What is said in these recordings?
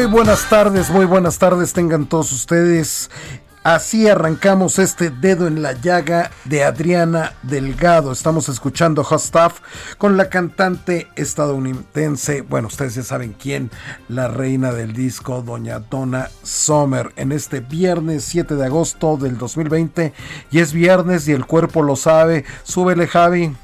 Muy buenas tardes, muy buenas tardes tengan todos ustedes. Así arrancamos este dedo en la llaga de Adriana Delgado. Estamos escuchando Hot Stuff con la cantante estadounidense, bueno, ustedes ya saben quién, la reina del disco, doña Donna Summer, en este viernes 7 de agosto del 2020. Y es viernes y el cuerpo lo sabe. Súbele, Javi.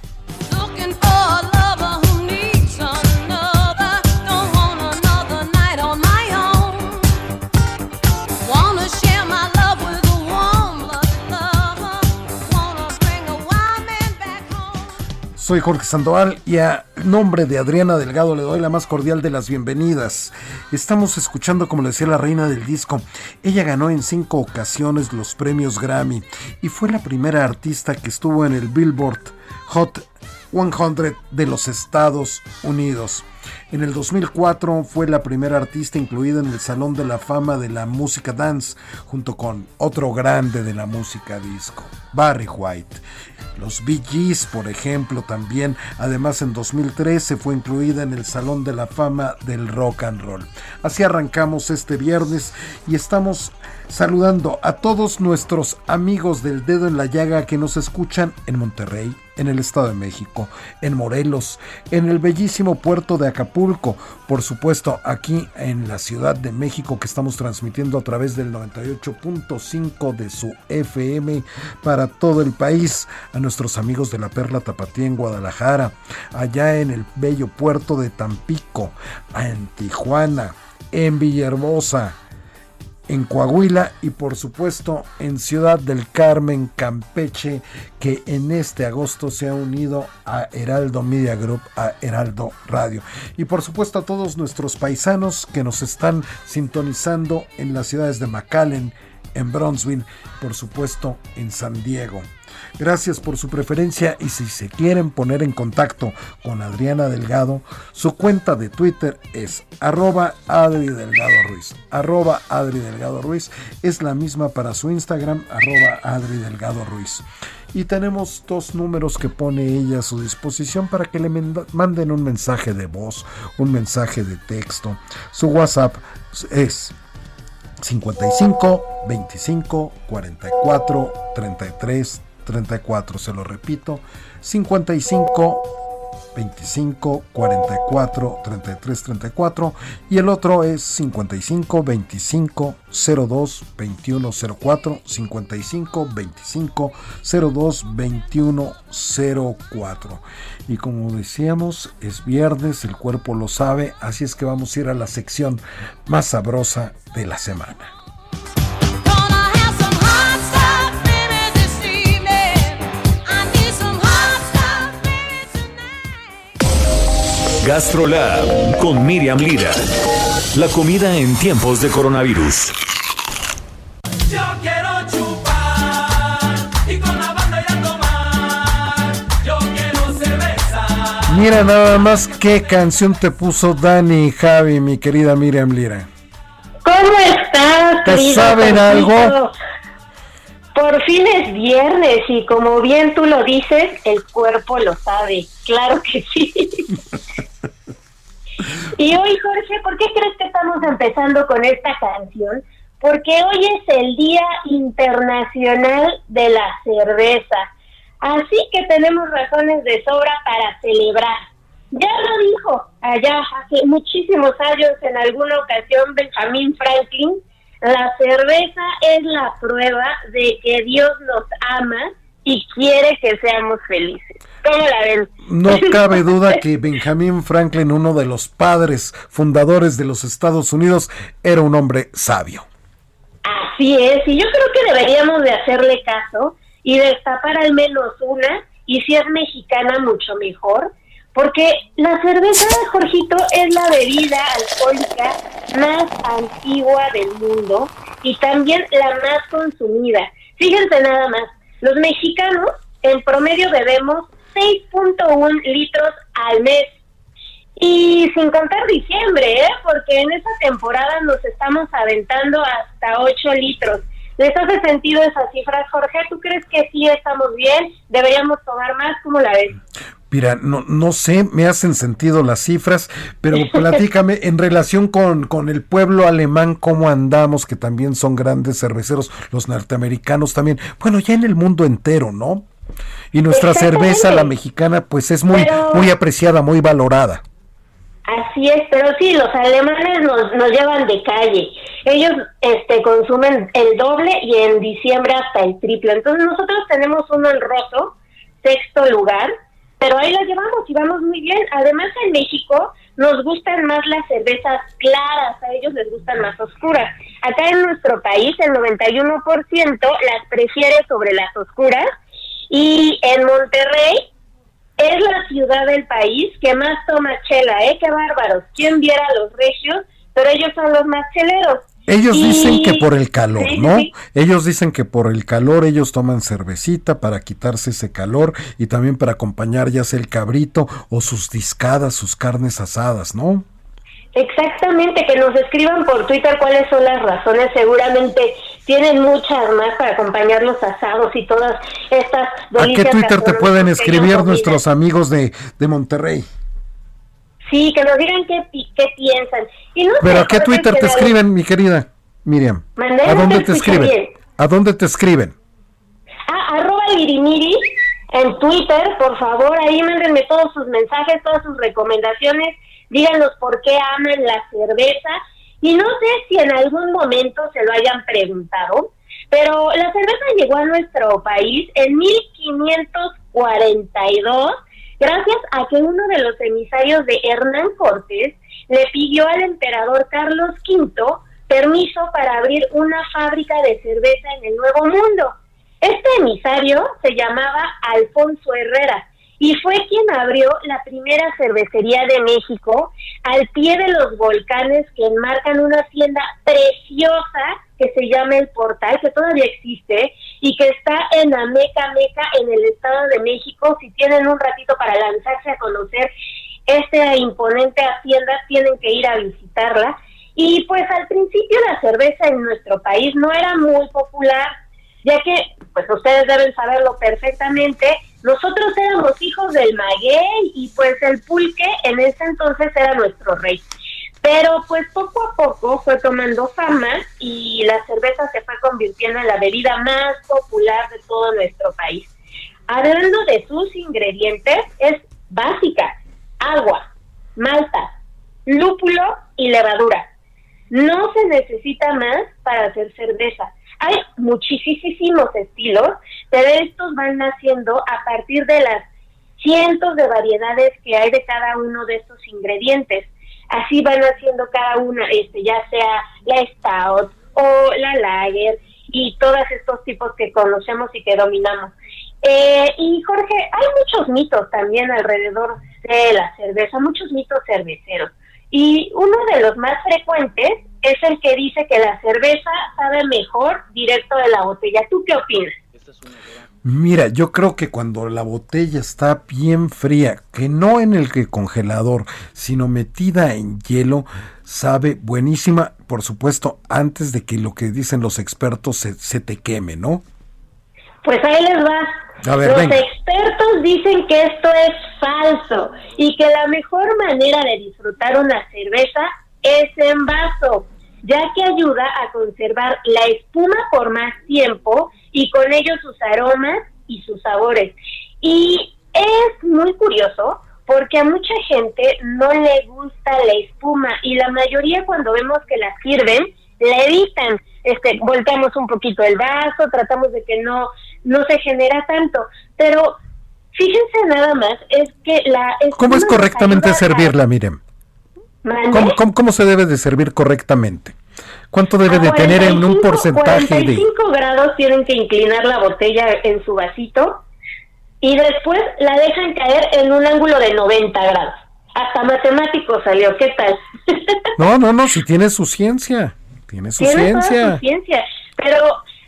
Soy Jorge Sandoval y a nombre de Adriana Delgado le doy la más cordial de las bienvenidas. Estamos escuchando, como le decía la reina del disco, ella ganó en cinco ocasiones los premios Grammy y fue la primera artista que estuvo en el Billboard Hot 100 de los Estados Unidos. En el 2004 fue la primera artista incluida en el Salón de la Fama de la Música Dance, junto con otro grande de la música disco, Barry White. Los Bee por ejemplo, también. Además, en 2013 fue incluida en el Salón de la Fama del Rock and Roll. Así arrancamos este viernes y estamos saludando a todos nuestros amigos del dedo en la llaga que nos escuchan en Monterrey, en el Estado de México, en Morelos, en el bellísimo puerto de Acapulco, por supuesto aquí en la Ciudad de México que estamos transmitiendo a través del 98.5 de su FM para todo el país, a nuestros amigos de la Perla Tapatía en Guadalajara, allá en el bello puerto de Tampico, en Tijuana, en Villahermosa, en Coahuila y por supuesto en Ciudad del Carmen, Campeche, que en este agosto se ha unido a Heraldo Media Group, a Heraldo Radio. Y por supuesto a todos nuestros paisanos que nos están sintonizando en las ciudades de McAllen, en Bronzeville, por supuesto en San Diego. Gracias por su preferencia y si se quieren poner en contacto con Adriana Delgado, su cuenta de Twitter es arroba Adri Delgado Ruiz. Arroba Adri Delgado Ruiz es la misma para su Instagram, arroba Adri Delgado Ruiz. Y tenemos dos números que pone ella a su disposición para que le manden un mensaje de voz, un mensaje de texto. Su WhatsApp es 55 25 44 33 34. Se lo repito, 55 25 44 33 34 y el otro es 55 25 02 21 04 55 25 02 21 04 y como decíamos es viernes el cuerpo lo sabe así es que vamos a ir a la sección más sabrosa de la semana GastroLab con Miriam Lira. La comida en tiempos de coronavirus. Yo quiero chupar y con la banda ir a tomar. Yo quiero cerveza. Mira nada más qué canción te puso Dani y Javi, mi querida Miriam Lira. ¿Cómo estás, ¿Te saben algo? Por fin es viernes y como bien tú lo dices, el cuerpo lo sabe. Claro que sí. y hoy, Jorge, ¿por qué crees que estamos empezando con esta canción? Porque hoy es el Día Internacional de la Cerveza. Así que tenemos razones de sobra para celebrar. Ya lo dijo allá hace muchísimos años en alguna ocasión Benjamin Franklin, la cerveza es la prueba de que Dios nos ama y quiere que seamos felices. ¿Cómo la ven? No cabe duda que Benjamin Franklin, uno de los padres fundadores de los Estados Unidos, era un hombre sabio. Así es, y yo creo que deberíamos de hacerle caso y destapar al menos una, y si es mexicana mucho mejor, porque la cerveza, Jorgito, es la bebida alcohólica más antigua del mundo y también la más consumida. Fíjense nada más, los mexicanos en promedio bebemos 6.1 litros al mes. Y sin contar diciembre, ¿eh? porque en esa temporada nos estamos aventando hasta 8 litros. ¿Les hace sentido esas cifras, Jorge? ¿Tú crees que sí estamos bien? ¿Deberíamos tomar más? ¿Cómo la ves? Mira, no, no sé, me hacen sentido las cifras, pero platícame en relación con, con el pueblo alemán, cómo andamos, que también son grandes cerveceros, los norteamericanos también, bueno, ya en el mundo entero, ¿no? Y nuestra cerveza, la mexicana, pues es muy, Pero- muy apreciada, muy valorada. Así es, pero sí, los alemanes nos, nos llevan de calle. Ellos este, consumen el doble y en diciembre hasta el triple. Entonces nosotros tenemos un honroso sexto lugar, pero ahí la llevamos y vamos muy bien. Además en México nos gustan más las cervezas claras, a ellos les gustan más oscuras. Acá en nuestro país el 91% las prefiere sobre las oscuras y en Monterrey es la ciudad del país que más toma chela, ¿eh? Qué bárbaros. ¿Quién viera a los regios? Pero ellos son los más cheleros. Ellos Y- dicen que por el calor, Sí, ¿no? sí. Ellos dicen que por el calor ellos toman cervecita para quitarse ese calor y también para acompañar ya sea el cabrito o sus discadas, sus carnes asadas, ¿no? Exactamente, que nos escriban por Twitter cuáles son las razones. Seguramente tienen muchas más para acompañar los asados y todas estas ¿A qué delicias Twitter te pueden escribir nuestros amigos de, de Monterrey? Sí, que nos digan qué, qué piensan. Y no ¿Pero a qué Twitter te escriben, mi querida Miriam? ¿A dónde te escriben? bien. ¿A dónde te escriben? Ah, arroba Lirimiri en Twitter, por favor, ahí mándenme todos sus mensajes, todas sus recomendaciones, díganos por qué aman la cerveza. Y no sé si en algún momento se lo hayan preguntado, pero la cerveza llegó a nuestro país en 1542 gracias a que uno de los emisarios de Hernán Cortés le pidió al emperador Carlos V permiso para abrir una fábrica de cerveza en el Nuevo Mundo. Este emisario se llamaba Alfonso Herrera y fue quien abrió la primera cervecería de México al pie de los volcanes que enmarcan una hacienda preciosa que se llama El Portal, que todavía existe y que está en Ameca Meca, en el Estado de México. Si tienen un ratito para lanzarse a conocer esta imponente hacienda, tienen que ir a visitarla. Y pues al principio la cerveza en nuestro país no era muy popular, ya que, pues ustedes deben saberlo perfectamente, nosotros éramos hijos del maguey y pues el pulque en ese entonces era nuestro rey. Pero pues poco a poco fue tomando fama y la cerveza se fue convirtiendo en la bebida más popular de todo nuestro país. Hablando de sus ingredientes, es básica, agua, malta, lúpulo y levadura. No se necesita más para hacer cerveza. Hay muchísimos estilos, pero estos van naciendo a partir de las cientos de variedades que hay de cada uno de estos ingredientes. Así van haciendo cada una, este, ya sea la stout o la lager y todos estos tipos que conocemos y que dominamos. Eh, y Jorge, hay muchos mitos también alrededor de la cerveza, muchos mitos cerveceros. Y uno de los más frecuentes es el que dice que la cerveza sabe mejor directo de la botella. ¿Tú qué opinas? Mira, yo creo que cuando la botella está bien fría, que no en el que congelador, sino metida en hielo, sabe buenísima, por supuesto, antes de que lo que dicen los expertos se, se te queme, ¿no? Pues ahí les va. A ver, Los venga. expertos dicen que esto es falso y que la mejor manera de disfrutar una cerveza es en vaso, ya que ayuda a conservar la espuma por más tiempo y con ello sus aromas y sus sabores. Y es muy curioso porque a mucha gente no le gusta la espuma y la mayoría cuando vemos que la sirven la evitan. Este, volteamos un poquito el vaso, tratamos de que no no se genera tanto, pero fíjense nada más es que la ¿Cómo es correctamente servirla, Miriam? ¿Cómo, cómo, cómo se debe de servir correctamente? ¿Cuánto debe de tener en un 45 porcentaje de... 45 grados tienen que inclinar la botella en su vasito y después la dejan caer en un ángulo de 90 grados. Hasta matemático salió, ¿qué tal? No, no, no, si tiene su ciencia, tiene su Tiene toda ciencia. su ciencia. Pero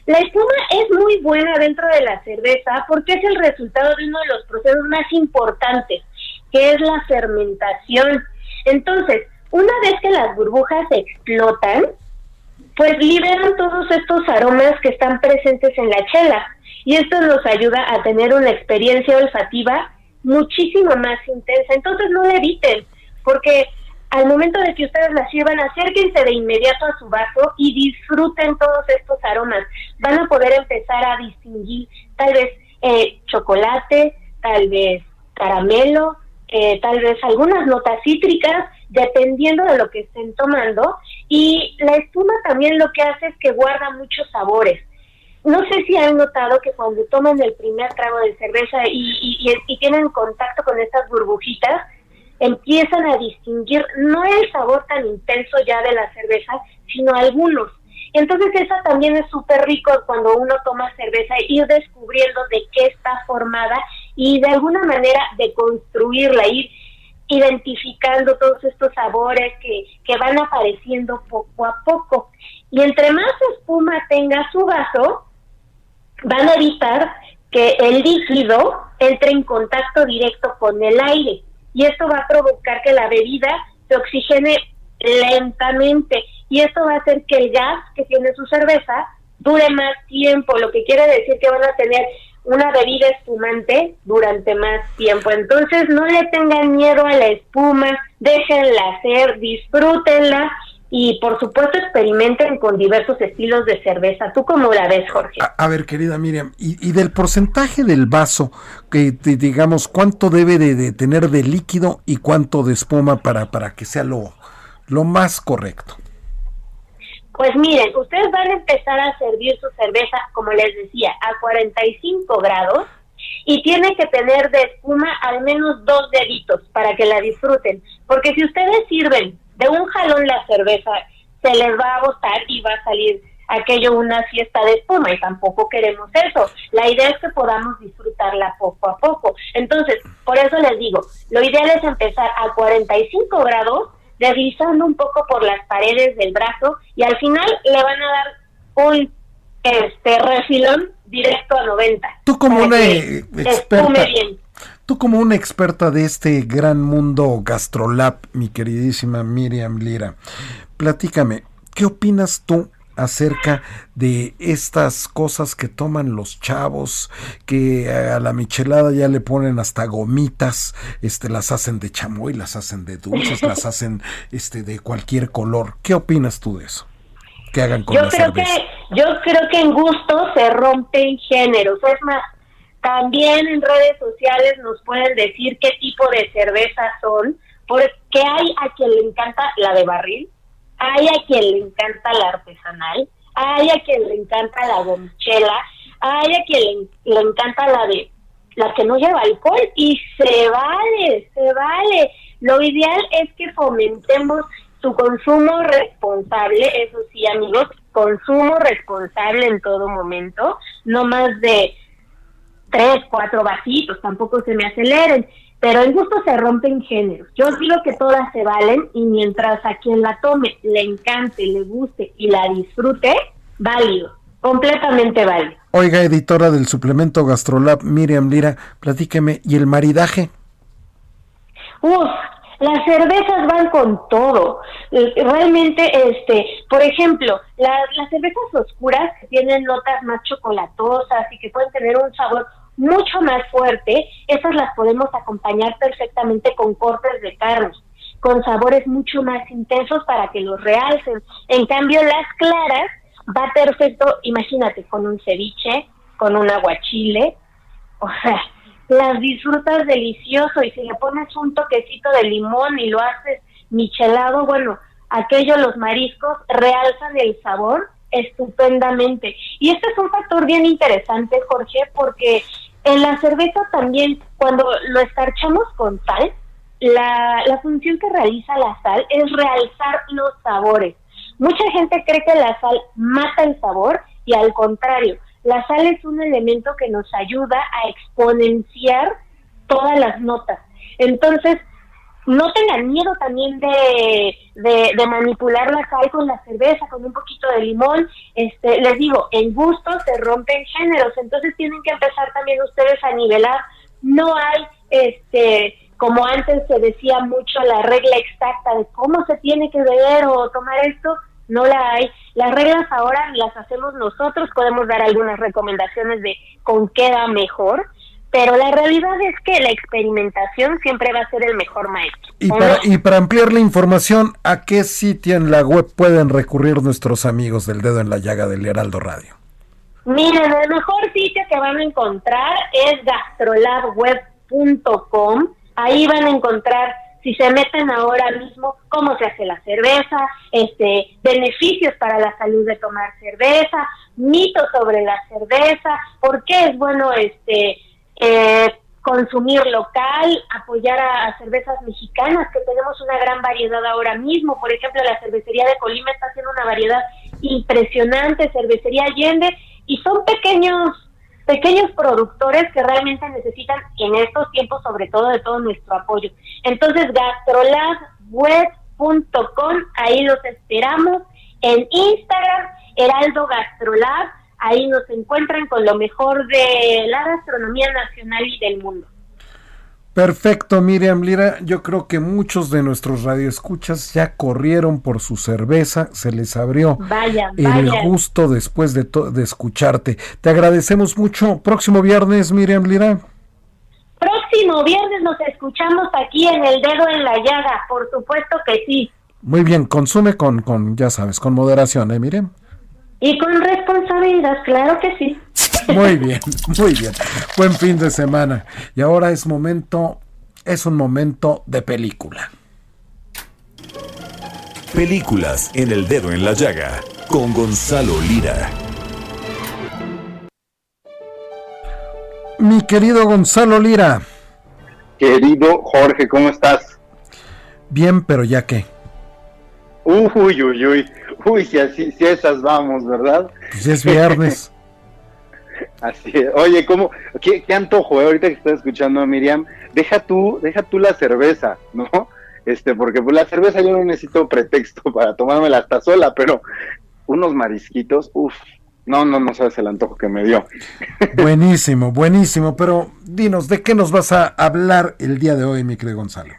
la espuma es muy buena dentro de la cerveza porque es el resultado de uno de los procesos más importantes, que es la fermentación. Entonces, una vez que las burbujas explotan, pues liberan todos estos aromas que están presentes en la chela. Y esto nos ayuda a tener una experiencia olfativa muchísimo más intensa. Entonces no la eviten, porque al momento de que ustedes la sirvan, acérquense de inmediato a su vaso y disfruten todos estos aromas. Van a poder empezar a distinguir tal vez eh, chocolate, tal vez caramelo, eh, tal vez algunas notas cítricas, dependiendo de lo que estén tomando. Y la espuma también lo que hace es que guarda muchos sabores. No sé si han notado que cuando toman el primer trago de cerveza y, y- tienen contacto con estas burbujitas, empiezan a distinguir no el sabor tan intenso ya de la cerveza, sino algunos. Entonces esa también es súper rico cuando uno toma cerveza, ir descubriendo de qué está formada y de alguna manera de construirla, ir identificando todos estos sabores que, que van apareciendo poco a poco. Y entre más espuma tenga su vaso, van a evitar que el líquido entre en contacto directo con el aire y esto va a provocar que la bebida se oxigene lentamente y esto va a hacer que el gas que tiene su cerveza dure más tiempo, lo que quiere decir que van a tener una bebida espumante durante más tiempo. Entonces no le tengan miedo a la espuma, déjenla hacer, disfrútenla y por supuesto experimenten con diversos estilos de cerveza. ¿Tú cómo la ves, Jorge? A, ver, querida Miriam, y, y del porcentaje del vaso, que te- digamos, ¿cuánto debe de, de tener de líquido y cuánto de espuma para, para que sea lo, lo más correcto? Pues miren, ustedes van a empezar a servir su cerveza, como les decía, a 45 grados y tiene que tener de espuma al menos dos deditos para que la disfruten. Porque si ustedes sirven de un jalón la cerveza, se les va a botar y va a salir aquello una fiesta de espuma y tampoco queremos eso. La idea es que podamos disfrutarla poco a poco. Entonces, por eso les digo, lo ideal es empezar a 45 grados, deslizando un poco por las paredes del brazo y al final le van a dar un este refilón directo a 90. Tú como una que experta, bien. tú como una experta de este gran mundo gastrolab, mi queridísima Miriam Lira, platícame, ¿qué opinas tú acerca de estas cosas que toman los chavos, que a la michelada ya le ponen hasta gomitas, este, las hacen de chamoy, las hacen de dulces, las hacen este, de cualquier color. ¿Qué opinas tú de eso? Que hagan con yo la creo cerveza. que yo creo que en gusto se rompen géneros es más también en redes sociales nos pueden decir qué tipo de cervezas son porque hay a quien le encanta la de barril hay a quien le encanta la artesanal hay a quien le encanta la gomichela hay a quien le, le encanta la de la que no lleva alcohol y se vale, se vale. Lo ideal es que fomentemos su consumo responsable, eso sí amigos, consumo responsable en todo momento, no más de tres, cuatro vasitos, tampoco se me aceleren, pero en gusto se rompen géneros. Yo digo que todas se valen y mientras a quien la tome le encante, le guste y la disfrute, válido, completamente válido. Oiga, editora del suplemento Gastrolab, Miriam Lira, platíqueme, ¿y el maridaje? Uf, las cervezas van con todo. Realmente, este, por ejemplo, la- las cervezas oscuras que tienen notas más chocolatosas y que pueden tener un sabor mucho más fuerte, esas las podemos acompañar perfectamente con cortes de carne, con sabores mucho más intensos para que los realcen. En cambio, las claras va perfecto, imagínate, con un ceviche, con un aguachile, o sea, las disfrutas delicioso y si le pones un toquecito de limón y lo haces michelado, bueno, aquello los mariscos realzan el sabor estupendamente. Y este es un factor bien interesante, Jorge, porque en la cerveza también, cuando lo escarchamos con sal, la, la función que realiza la sal es realzar los sabores. Mucha gente cree que la sal mata el sabor y al contrario, la sal es un elemento que nos ayuda a exponenciar todas las notas. Entonces, no tengan miedo también de, de, manipular la sal con la cerveza, con un poquito de limón. Este, les digo, en gusto se rompen géneros, entonces tienen que empezar también ustedes a nivelar. No hay, este, como antes se decía mucho, la regla exacta de cómo se tiene que beber o tomar esto, no la hay. Las reglas ahora las hacemos nosotros, podemos dar algunas recomendaciones de con qué da mejor, pero la realidad es que la experimentación siempre va a ser el mejor maestro. Y ¿o para, no? y para ampliar la información, ¿a qué sitio en la web pueden recurrir nuestros amigos del dedo en la llaga del Heraldo Radio? Miren, el mejor sitio que van a encontrar es gastrolabweb.com. Ahí van a encontrar, si se meten ahora mismo, cómo se hace la cerveza, este, beneficios para la salud de tomar cerveza, mitos sobre la cerveza, por qué es bueno este eh, consumir local, apoyar a, cervezas mexicanas, que tenemos una gran variedad ahora mismo. Por ejemplo, la cervecería de Colima está haciendo una variedad impresionante, cervecería Allende, y son pequeños pequeños productores que realmente necesitan en estos tiempos sobre todo de todo nuestro apoyo. Entonces, gastrolabweb.com, ahí los esperamos. En Instagram, Heraldo Gastrolab, ahí nos encuentran con lo mejor de la gastronomía nacional y del mundo. Perfecto, Miriam Lira. Yo creo que muchos de nuestros radioescuchas ya corrieron por su cerveza, se les abrió Vayan, el vayan. gusto después de, de escucharte. Te agradecemos mucho. Próximo viernes, Miriam Lira. Próximo viernes nos escuchamos aquí en El Dedo en la Llaga, por supuesto que sí. Muy bien, consume con, con, ya sabes, con moderación, ¿eh, Miriam? Y con responsabilidad, claro que sí. Muy bien, muy bien. Buen fin de semana. Y ahora es momento, es un momento de película. Películas en el dedo en la llaga con Gonzalo Lira. Mi querido Gonzalo Lira, Querido Jorge, ¿cómo estás? bien, pero ya que, Uy, uy, uy. Uy, si así, si esas vamos, ¿verdad? pues es viernes. Así es. Oye, ¿cómo? ¿Qué, qué antojo, eh? Ahorita que estás escuchando a Miriam, deja tú, deja tú la cerveza, ¿no? Este, porque pues la cerveza yo no necesito pretexto para tomármela hasta sola, pero unos marisquitos, uff, no, no, no sabes el antojo que me dio. Buenísimo, buenísimo. Pero dinos, ¿de qué nos vas a hablar el día de hoy, mi querido Gonzalo?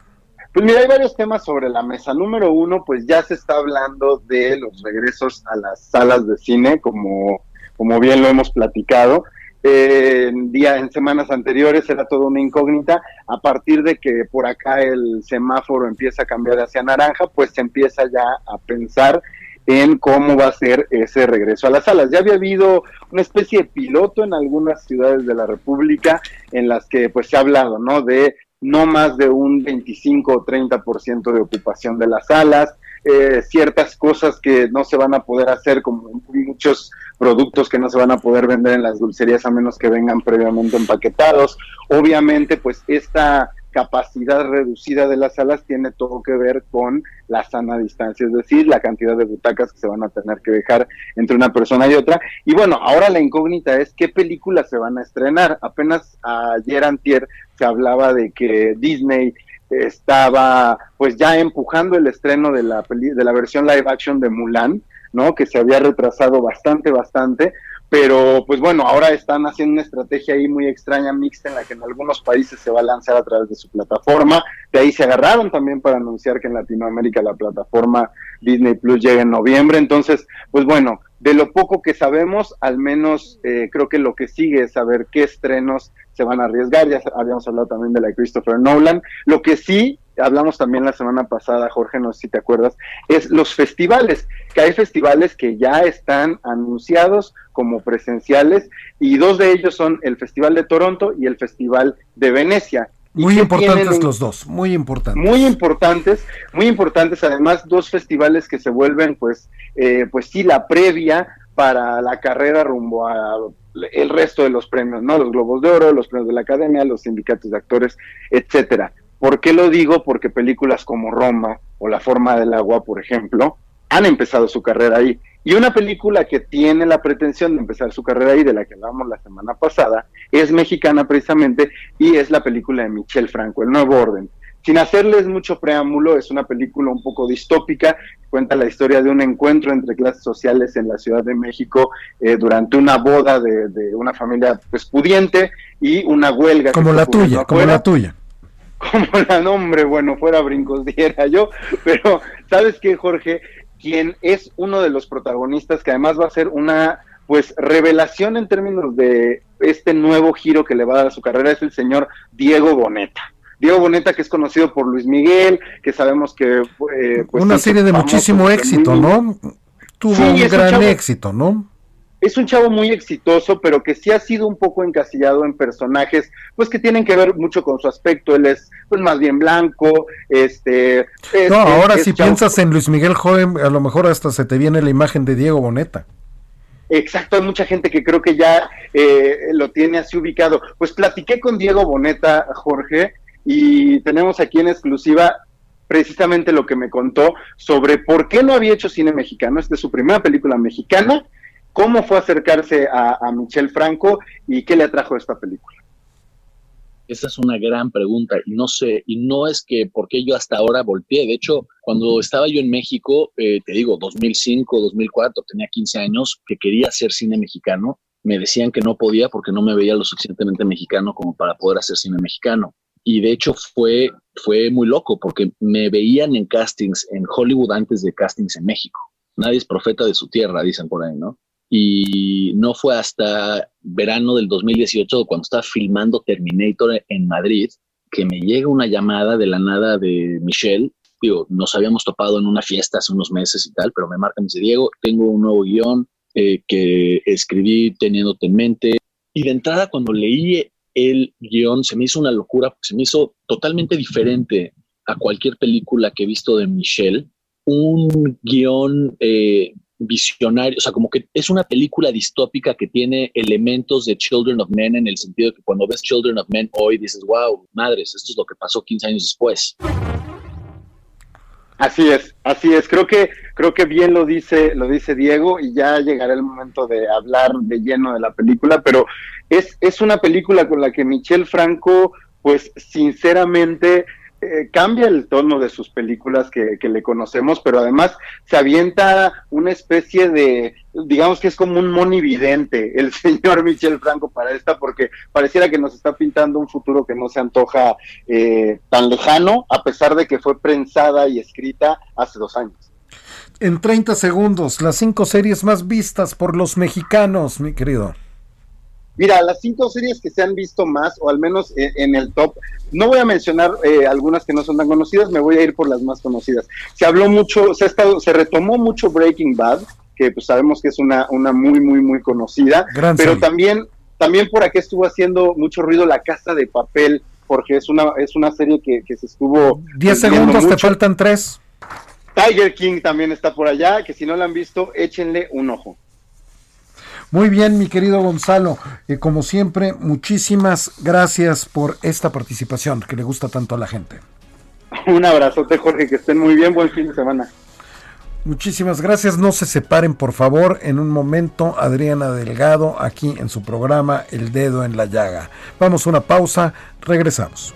Pues mira, hay varios temas sobre la mesa. Número uno, pues ya se está hablando de los regresos a las salas de cine, como, como bien lo hemos platicado. En, día, en semanas anteriores era toda una incógnita. A partir de que por acá el semáforo empieza a cambiar hacia naranja, pues se empieza ya a pensar en cómo va a ser ese regreso a las salas. Ya había habido una especie de piloto en algunas ciudades de la República en las que pues se ha hablado, ¿no? De no más de un 25 o 30% de ocupación de las salas, eh, ciertas cosas que no se van a poder hacer, como muchos productos que no se van a poder vender en las dulcerías a menos que vengan previamente empaquetados. Obviamente, pues esta capacidad reducida de las salas tiene todo que ver con la sana distancia, es decir, la cantidad de butacas que se van a tener que dejar entre una persona y otra. Y bueno, ahora la incógnita es qué películas se van a estrenar. Apenas ayer antier se hablaba de que Disney estaba pues ya empujando el estreno de la de la versión live action de Mulan, ¿no? Que se había retrasado bastante, bastante, pero pues bueno, ahora están haciendo una estrategia ahí muy extraña, mixta, en la que en algunos países se va a lanzar a través de su plataforma, de ahí se agarraron también para anunciar que en Latinoamérica la plataforma Disney Plus llega en noviembre, entonces, pues bueno, de lo poco que sabemos, al menos eh, creo que lo que sigue es saber qué estrenos se van a arriesgar, ya habíamos hablado también de la Christopher Nolan, lo que sí hablamos también la semana pasada, Jorge, no sé si te acuerdas, es los festivales, que hay festivales que ya están anunciados como presenciales y dos de ellos son el Festival de Toronto y el Festival de Venecia. ¿Y Muy importantes los dos, muy importantes. muy importantes, muy importantes, además dos festivales que se vuelven pues, eh, pues sí, la previa para la carrera rumbo a el resto de los premios, ¿no? Los Globos de Oro, los premios de la Academia, los sindicatos de actores, etcétera. ¿Por qué lo digo? Porque películas como Roma o La forma del agua, por ejemplo, han empezado su carrera ahí. Y una película que tiene la pretensión de empezar su carrera ahí, de la que hablamos la semana pasada, es mexicana precisamente y es la película de Michel Franco, El Nuevo Orden. Sin hacerles mucho preámbulo, es una película un poco distópica, cuenta la historia de un encuentro entre clases sociales en la Ciudad de México eh, durante una boda de, de una familia pues pudiente y una huelga. Como la tuya, como la tuya. Como la nombre, bueno, fuera brincos diera yo, pero ¿sabes qué, Jorge? Quien es uno de los protagonistas, que además va a ser una pues revelación en términos de este nuevo giro que le va a dar a su carrera, es el señor Diego Boneta. Diego Boneta, que es conocido por Luis Miguel, que sabemos que... eh, pues, Una serie de muchísimo éxito, ¿no? Tuvo Sí, un gran chavo- éxito, ¿no? Es un chavo muy exitoso, pero que sí ha sido un poco encasillado en personajes, pues que tienen que ver mucho con su aspecto. Él es, pues más bien blanco, este. es- No, ahora es si piensas en Luis Miguel Joven, a lo mejor hasta se te viene la imagen de Diego Boneta. Exacto, hay mucha gente que creo que ya eh, lo tiene así ubicado. Pues platiqué con Diego Boneta, Jorge, y tenemos aquí en exclusiva precisamente lo que me contó sobre por qué no había hecho cine mexicano. Esta es su primera película mexicana, cómo fue acercarse a, a Michel Franco y qué le atrajo esta película. Esa es una gran pregunta y no sé, y no es que porque yo hasta ahora volteé. De hecho, cuando estaba yo en México, eh, te digo, 2005, 2004, tenía 15 años, que quería hacer cine mexicano, me decían que no podía porque no me veía lo suficientemente mexicano como para poder hacer cine mexicano. Y de hecho fue, fue muy loco porque me veían en castings en Hollywood antes de castings en México. Nadie es profeta de su tierra, dicen por ahí, ¿no? Y no fue hasta verano del 2018 cuando estaba filmando Terminator en Madrid que me llega una llamada de la nada de Michelle. Digo, nos habíamos topado en una fiesta hace unos meses y tal, pero me marca y me dice, Diego, tengo un nuevo guion eh, que escribí teniéndote en mente. Y de entrada, cuando leí el guion, se me hizo una locura, se me hizo totalmente diferente a cualquier película que he visto de Michelle. Un guion eh, visionario, o sea, como que es una película distópica que tiene elementos de Children of Men en el sentido de que cuando ves Children of Men hoy dices, wow, madres, esto es lo que pasó 15 años después. Así es, así es. Creo que creo que bien lo dice lo dice Diego y ya llegará el momento de hablar de lleno de la película, pero es es una película con la que Michel Franco, pues sinceramente eh, cambia el tono de sus películas que, que, le conocemos, pero además se avienta una especie de, digamos que es como un monividente el señor Michel Franco para esta, porque pareciera que nos está pintando un futuro que no se antoja eh, tan lejano, a pesar de que fue prensada y escrita hace dos años. En 30 segundos, las cinco series más vistas por los mexicanos, mi querido. Mira, las cinco series que se han visto más, o al menos en, en el top, no voy a mencionar eh, algunas que no son tan conocidas, me voy a ir por las más conocidas. Se habló mucho, se, ha estado, se retomó mucho Breaking Bad, que pues sabemos que es una, una muy, muy, muy conocida, Gran pero serie. también, también por aquí estuvo haciendo mucho ruido La Casa de Papel, porque es una, es una serie que, que se estuvo... 10 viendo segundos, te faltan 3. Tiger King también está por allá, que si no la han visto, échenle un ojo. Muy bien, mi querido Gonzalo. eh, como siempre, muchísimas gracias por esta participación que le gusta tanto a la gente. Un abrazote, Jorge, que estén muy bien, buen fin de semana. Muchísimas gracias. No se separen, por favor. En un momento, Adriana Delgado, aquí en su programa El Dedo en la Llaga. Vamos a una pausa. Regresamos.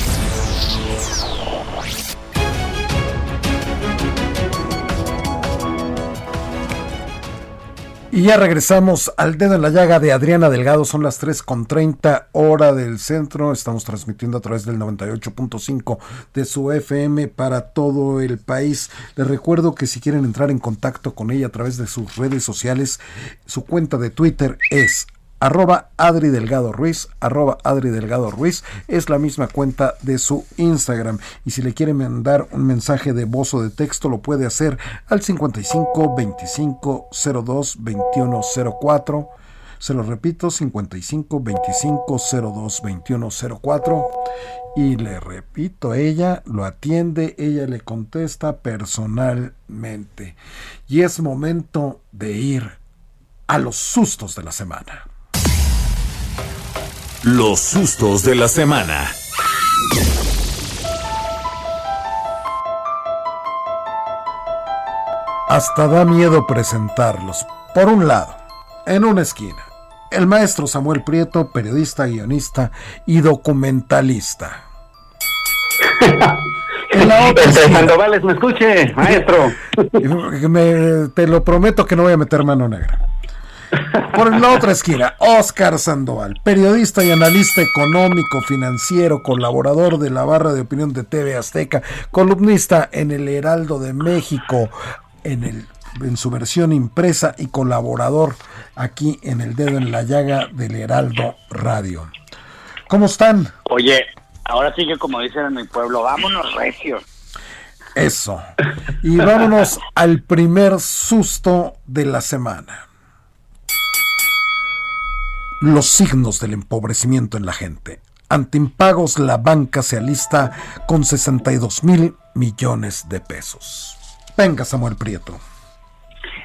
Y ya regresamos al dedo en la llaga de Adriana Delgado. Son las 3 con 30 hora del centro. Estamos transmitiendo a través del 98.5 de su FM para todo el país. Les recuerdo que si quieren entrar en contacto con ella a través de sus redes sociales, su cuenta de Twitter es arroba Adri Delgado Ruiz, arroba Adri Delgado Ruiz, es la misma cuenta de su Instagram. Y si le quiere mandar un mensaje de voz o de texto, lo puede hacer al 55 25 02 21 04. Se lo repito, 55 25 02 21 04. Y le repito, ella lo atiende, ella le contesta personalmente. Y es momento de ir a los sustos de la semana. Los sustos de la semana. Hasta da miedo presentarlos. Por un lado, en una esquina, el maestro Samuel Prieto, periodista, guionista y documentalista. En la otra Entre esquina, Sandovales me escuche, maestro. me- te lo prometo que no voy a meter mano negra. Por la otra esquina, Oscar Sandoval, periodista y analista económico, financiero, colaborador de la barra de opinión de TV Azteca, columnista en el Heraldo de México, en, el, en su versión impresa y colaborador aquí en el dedo en la llaga del Heraldo Radio. ¿Cómo están? Oye, ahora sí que como dicen en mi pueblo, vámonos recio. Eso. Y vámonos al primer susto de la semana. Los signos del empobrecimiento en la gente. Ante impagos, la banca se alista con 62 mil millones de pesos. Venga, Samuel Prieto.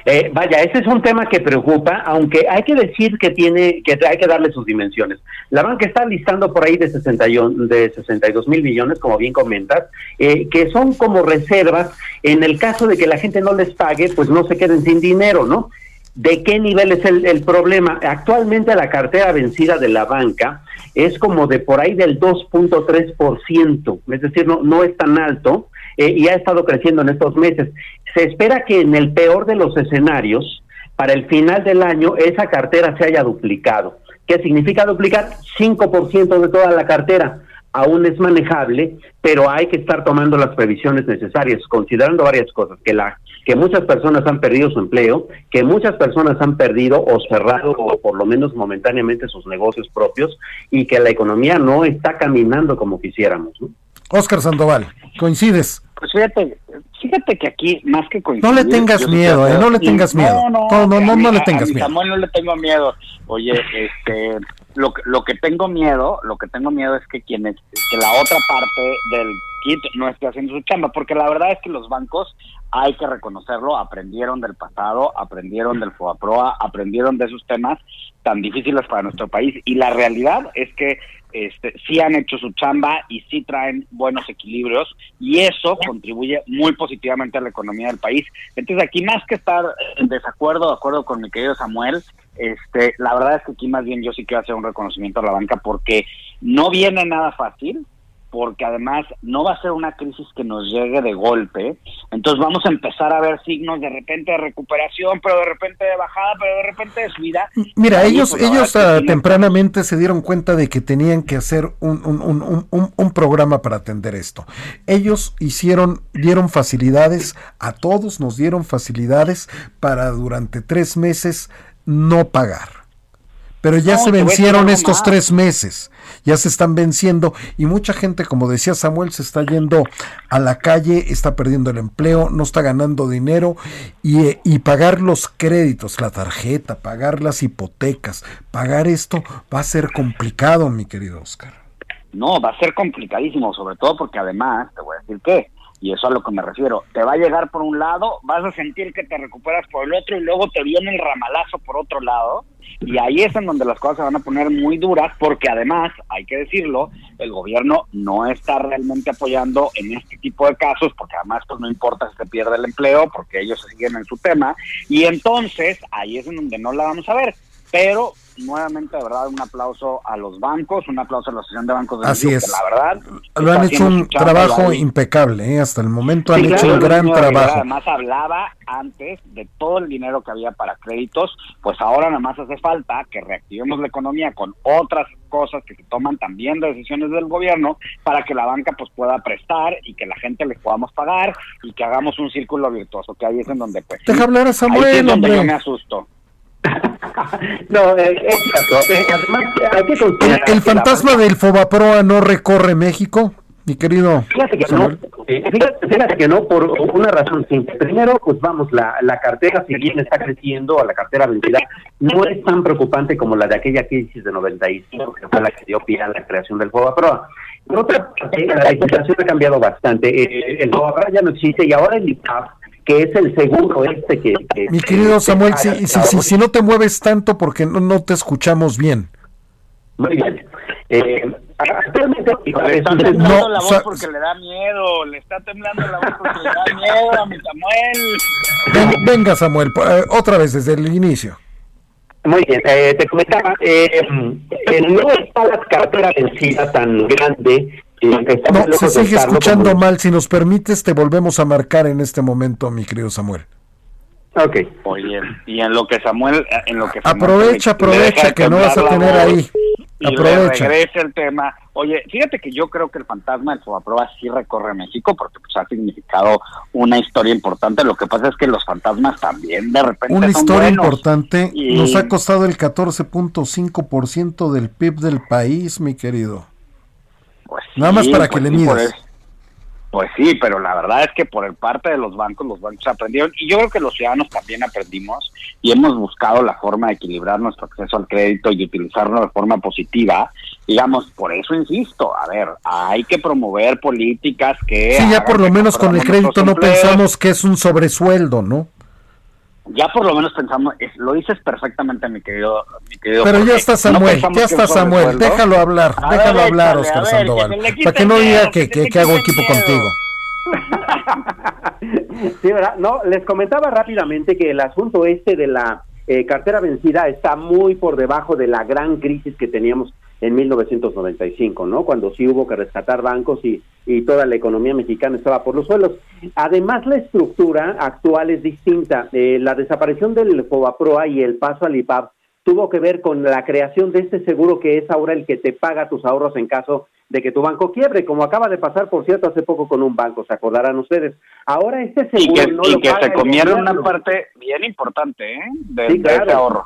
Eh, vaya, ese es un tema que preocupa, aunque hay que decir que tiene, que hay que darle sus dimensiones. La banca está listando por ahí de, 61 de 62 mil millones, como bien comentas, eh, que son como reservas en el caso de que la gente no les pague, pues no se queden sin dinero, ¿no? ¿De qué nivel es el, el problema? Actualmente la cartera vencida de la banca es como de por ahí del 2.3%, es decir, no, no es tan alto eh, y ha estado creciendo en estos meses. Se espera que en el peor de los escenarios, para el final del año, esa cartera se haya duplicado. ¿Qué significa duplicar? 5% de toda la cartera. Aún es manejable, pero hay que estar tomando las previsiones necesarias, considerando varias cosas, que la que muchas personas han perdido su empleo, que muchas personas han perdido o cerrado o por lo menos momentáneamente sus negocios propios y que la economía no está caminando como quisiéramos. ¿no? Oscar Sandoval, ¿coincides? Pues fíjate, fíjate que aquí, más que coincidir... No le tengas miedo, eh, no le tengas miedo. No, No, no, no, a no mi- le tengas mi miedo. Samuel no le tengo miedo. Oye, este, lo, que- lo que tengo miedo, lo que tengo miedo es que quienes, que la otra parte del kit no esté haciendo su chamba, porque la verdad es que los bancos, hay que reconocerlo, aprendieron del pasado, aprendieron del FOAPROA, aprendieron de esos temas tan difíciles para nuestro país, y la realidad es que este, sí han hecho su chamba y sí traen buenos equilibrios y eso contribuye muy positivamente a la economía del país. Entonces aquí más que estar en desacuerdo, de acuerdo con mi querido Samuel, este, la verdad es que aquí más bien yo sí quiero hacer un reconocimiento a la banca porque no viene nada fácil, porque además no va a ser una crisis que nos llegue de golpe, entonces vamos a empezar a ver signos de repente de recuperación, pero de repente de bajada, pero de repente de subida. Mira, Ahí, ellos, ellos ah, tempranamente se dieron cuenta de que tenían que hacer un, un- un- un- programa para atender esto. Ellos hicieron, dieron facilidades a todos, nos dieron facilidades para durante tres meses no pagar. Pero ya No, se vencieron estos más. tres meses, ya se están venciendo y mucha gente, como decía Samuel, se está yendo a la calle, está perdiendo el empleo, no está ganando dinero y, eh, y pagar los créditos, la tarjeta, pagar las hipotecas, pagar esto va a ser complicado, mi querido Oscar. No, va a ser complicadísimo, sobre todo porque además, te voy a decir que, y eso a lo que me refiero, te va a llegar por un lado, vas a sentir que te recuperas por el otro y luego te viene el ramalazo por otro lado, y ahí es en donde las cosas se van a poner muy duras, porque además, hay que decirlo, el gobierno no está realmente apoyando en este tipo de casos, porque además pues no importa si se pierde el empleo, porque ellos siguen en su tema, y entonces ahí es en donde no la vamos a ver. Pero nuevamente, de verdad, un aplauso a los bancos, un aplauso a la Asociación de Bancos de Así México, es. que la verdad Lo han hecho un trabajo ahí- impecable, ¿eh? hasta el momento han Sí, hecho claro, un gran trabajo. Además hablaba antes de todo el dinero que había para créditos, pues ahora nada más hace falta que reactivemos la economía con otras cosas que se toman también de decisiones del gobierno para que la banca pues pueda prestar y que la gente les podamos pagar y que hagamos un círculo virtuoso, que ahí es en donde pues... Deja hablar a ahí Samuel, es donde hombre. yo me asusto. No, eh, es cierto. Eh, además, hay que ¿El, fantasma del Fobaproa no recorre México, mi querido Fíjate que no, eh, fíjate, fíjate que no, por una razón simple. Primero, pues vamos, la, la cartera, si bien está creciendo, a la cartera vencida, no es tan preocupante como la de aquella crisis de 95, que fue la que dio pie a la creación del FOBAPROA. Por otra parte, la situación ha cambiado bastante. Eh, el FOBAPROA ya no existe y ahora el IPAP, que es el seguro este que... que- Mi querido que- Samuel, si, si, si, si no te mueves tanto porque no, no te escuchamos bien. Muy bien. Eh, actualmente... Le está temblando No, la voz porque le da miedo, le está temblando la voz porque le da miedo a mi Samuel. Ven- venga, Samuel, eh, otra vez desde el inicio. Muy bien, eh, te comentaba, eh, no está la cartera vencida tan grande. No, se sigue estarlo escuchando como- mal. Si nos permites, te volvemos a marcar en este momento, mi querido Samuel. Ok. Oye, y en lo que Samuel, en lo que Samuel Aprovecha, aprovecha que no vas a tener voz ahí. Y Aprovecha. le regresa el tema. Oye, fíjate que yo creo que el fantasma del Fobaproa sí recorre México porque pues ha significado una historia importante. Lo que pasa es que los fantasmas también de repente Una son historia buenos. importante. Y- Nos ha costado el 14.5% del PIB del país, mi querido. Pues Nada más para pues que le sí, por midas. Pues sí, pero la verdad es que por el parte de los bancos, los bancos aprendieron y yo creo que los ciudadanos también aprendimos y hemos buscado la forma de equilibrar nuestro acceso al crédito y utilizarlo de forma positiva. Digamos, por eso insisto, a ver, hay que promover políticas que... Sí, ya por lo menos con el crédito no empleos. pensamos que es un sobresueldo, ¿no? Ya por lo menos pensamos, es- lo dices perfectamente, mi querido, mi querido Pero ya está Samuel, ya está es Samuel, déjalo hablar, A déjalo ver, hablar, échale, Oscar ver, Sandoval, que para que no diga que hago equipo miedo. contigo. Sí, ¿verdad? No, les comentaba rápidamente que el asunto este de la eh, cartera vencida está muy por debajo de la gran crisis que teníamos en 1995, ¿no? Cuando sí hubo que rescatar bancos y, y toda la economía mexicana estaba por los suelos. Además, la estructura actual es distinta. Eh, la desaparición del FOBAPROA y el paso al IPAP tuvo que ver con la creación de este seguro que es ahora el que te paga tus ahorros en caso de que tu banco quiebre, como acaba de pasar, por cierto, hace poco con un banco, se acordarán ustedes. Ahora este Y seguro que, no y lo que paga se el comieron una parte bien importante, ¿eh? De, Sí, de claro. ese ahorro.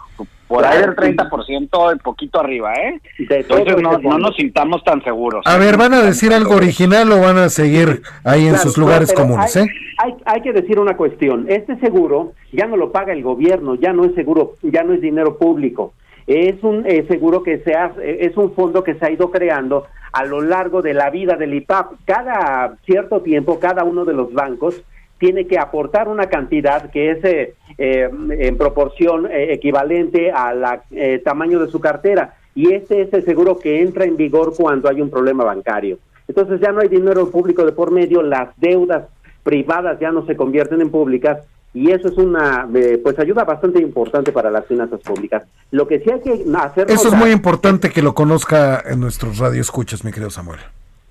Por ahí del Claro. 30%, un poquito arriba, ¿eh? Entonces no, no nos sintamos tan seguros. A ¿eh? ver, ¿van a decir algo original o van a seguir ahí en Claro, sus lugares comunes, hay, eh? Hay, hay que decir una cuestión. Este seguro ya no lo paga el gobierno, ya no es seguro, ya no es dinero público. Es un eh, seguro que se hace, es un fondo que se ha ido creando a lo largo de la vida del IPAP. Cada cierto tiempo, cada uno de los bancos tiene que aportar una cantidad que es eh, eh, en proporción eh, equivalente al tamaño de su cartera. Y este es el seguro que entra en vigor cuando hay un problema bancario. Entonces ya no hay dinero público de por medio, las deudas privadas ya no se convierten en públicas y eso es una eh, pues ayuda bastante importante para las finanzas públicas. Lo que sí hay que hacer Eso es muy importante que lo conozca en nuestros radioescuchas, mi querido Samuel.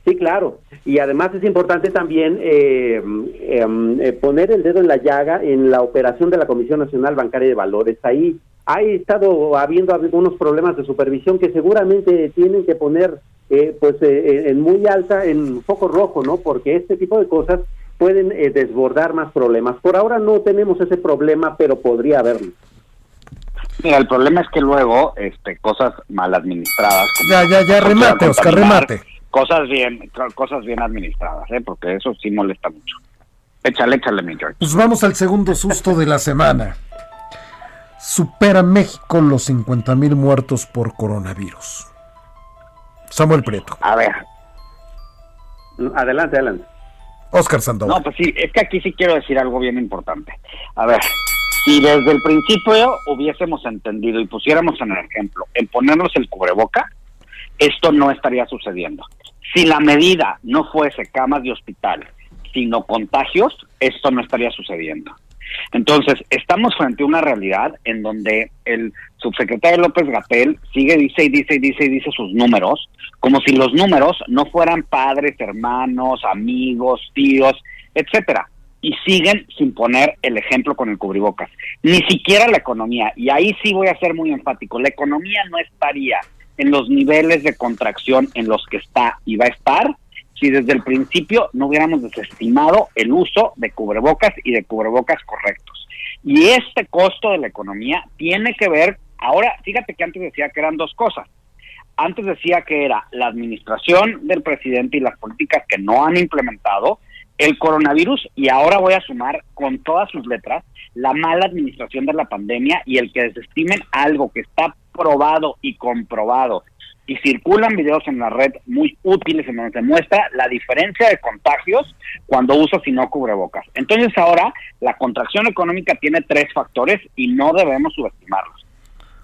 Sí, claro. Y además es importante también eh, em, eh, poner el dedo en la llaga en la operación de la Comisión Nacional Bancaria de Valores. Ahí ha estado habiendo algunos problemas de supervisión que seguramente tienen que poner eh, pues eh, en muy alta, en foco rojo, ¿no? Porque este tipo de cosas pueden eh, desbordar más problemas. Por ahora no tenemos ese problema, pero podría haberlo. Mira, el problema es que luego, este, cosas mal administradas. como- Ya, ya, ya, remate, Oscar, remate. Cosas bien, co- cosas bien administradas, ¿eh? Porque eso sí molesta mucho. Échale, échale, mi George. Pues vamos al segundo susto de la semana. Supera México los 50 mil muertos por coronavirus. Samuel Prieto. A ver, Adelante, adelante. Oscar Sandoval. No, pues sí, es que aquí sí quiero decir algo bien importante. A ver, si desde el principio hubiésemos entendido y pusiéramos en el ejemplo en ponernos el cubreboca, esto no estaría sucediendo. Si la medida no fuese camas de hospital, sino contagios, esto no estaría sucediendo. Entonces, estamos frente a una realidad en donde el subsecretario López Gatel sigue, dice y dice y dice y dice sus números, como si los números no fueran padres, hermanos, amigos, tíos, etcétera. Y siguen sin poner el ejemplo con el cubrebocas. Ni siquiera la economía. Y ahí sí voy a ser muy enfático. La economía no estaría en los niveles de contracción en los que está y va a estar si desde el principio no hubiéramos desestimado el uso de cubrebocas y de cubrebocas correctos. Y este costo de la economía tiene que ver, ahora, fíjate que antes decía que eran dos cosas. Antes decía que era la administración del presidente y las políticas que no han implementado, el coronavirus, y ahora voy a sumar con todas sus letras, la mala administración de la pandemia y el que desestimen algo que está probado y comprobado y circulan videos en la red muy útiles en donde se muestra la diferencia de contagios cuando usas y no cubrebocas. Entonces ahora la contracción económica tiene tres factores y no debemos subestimarlos.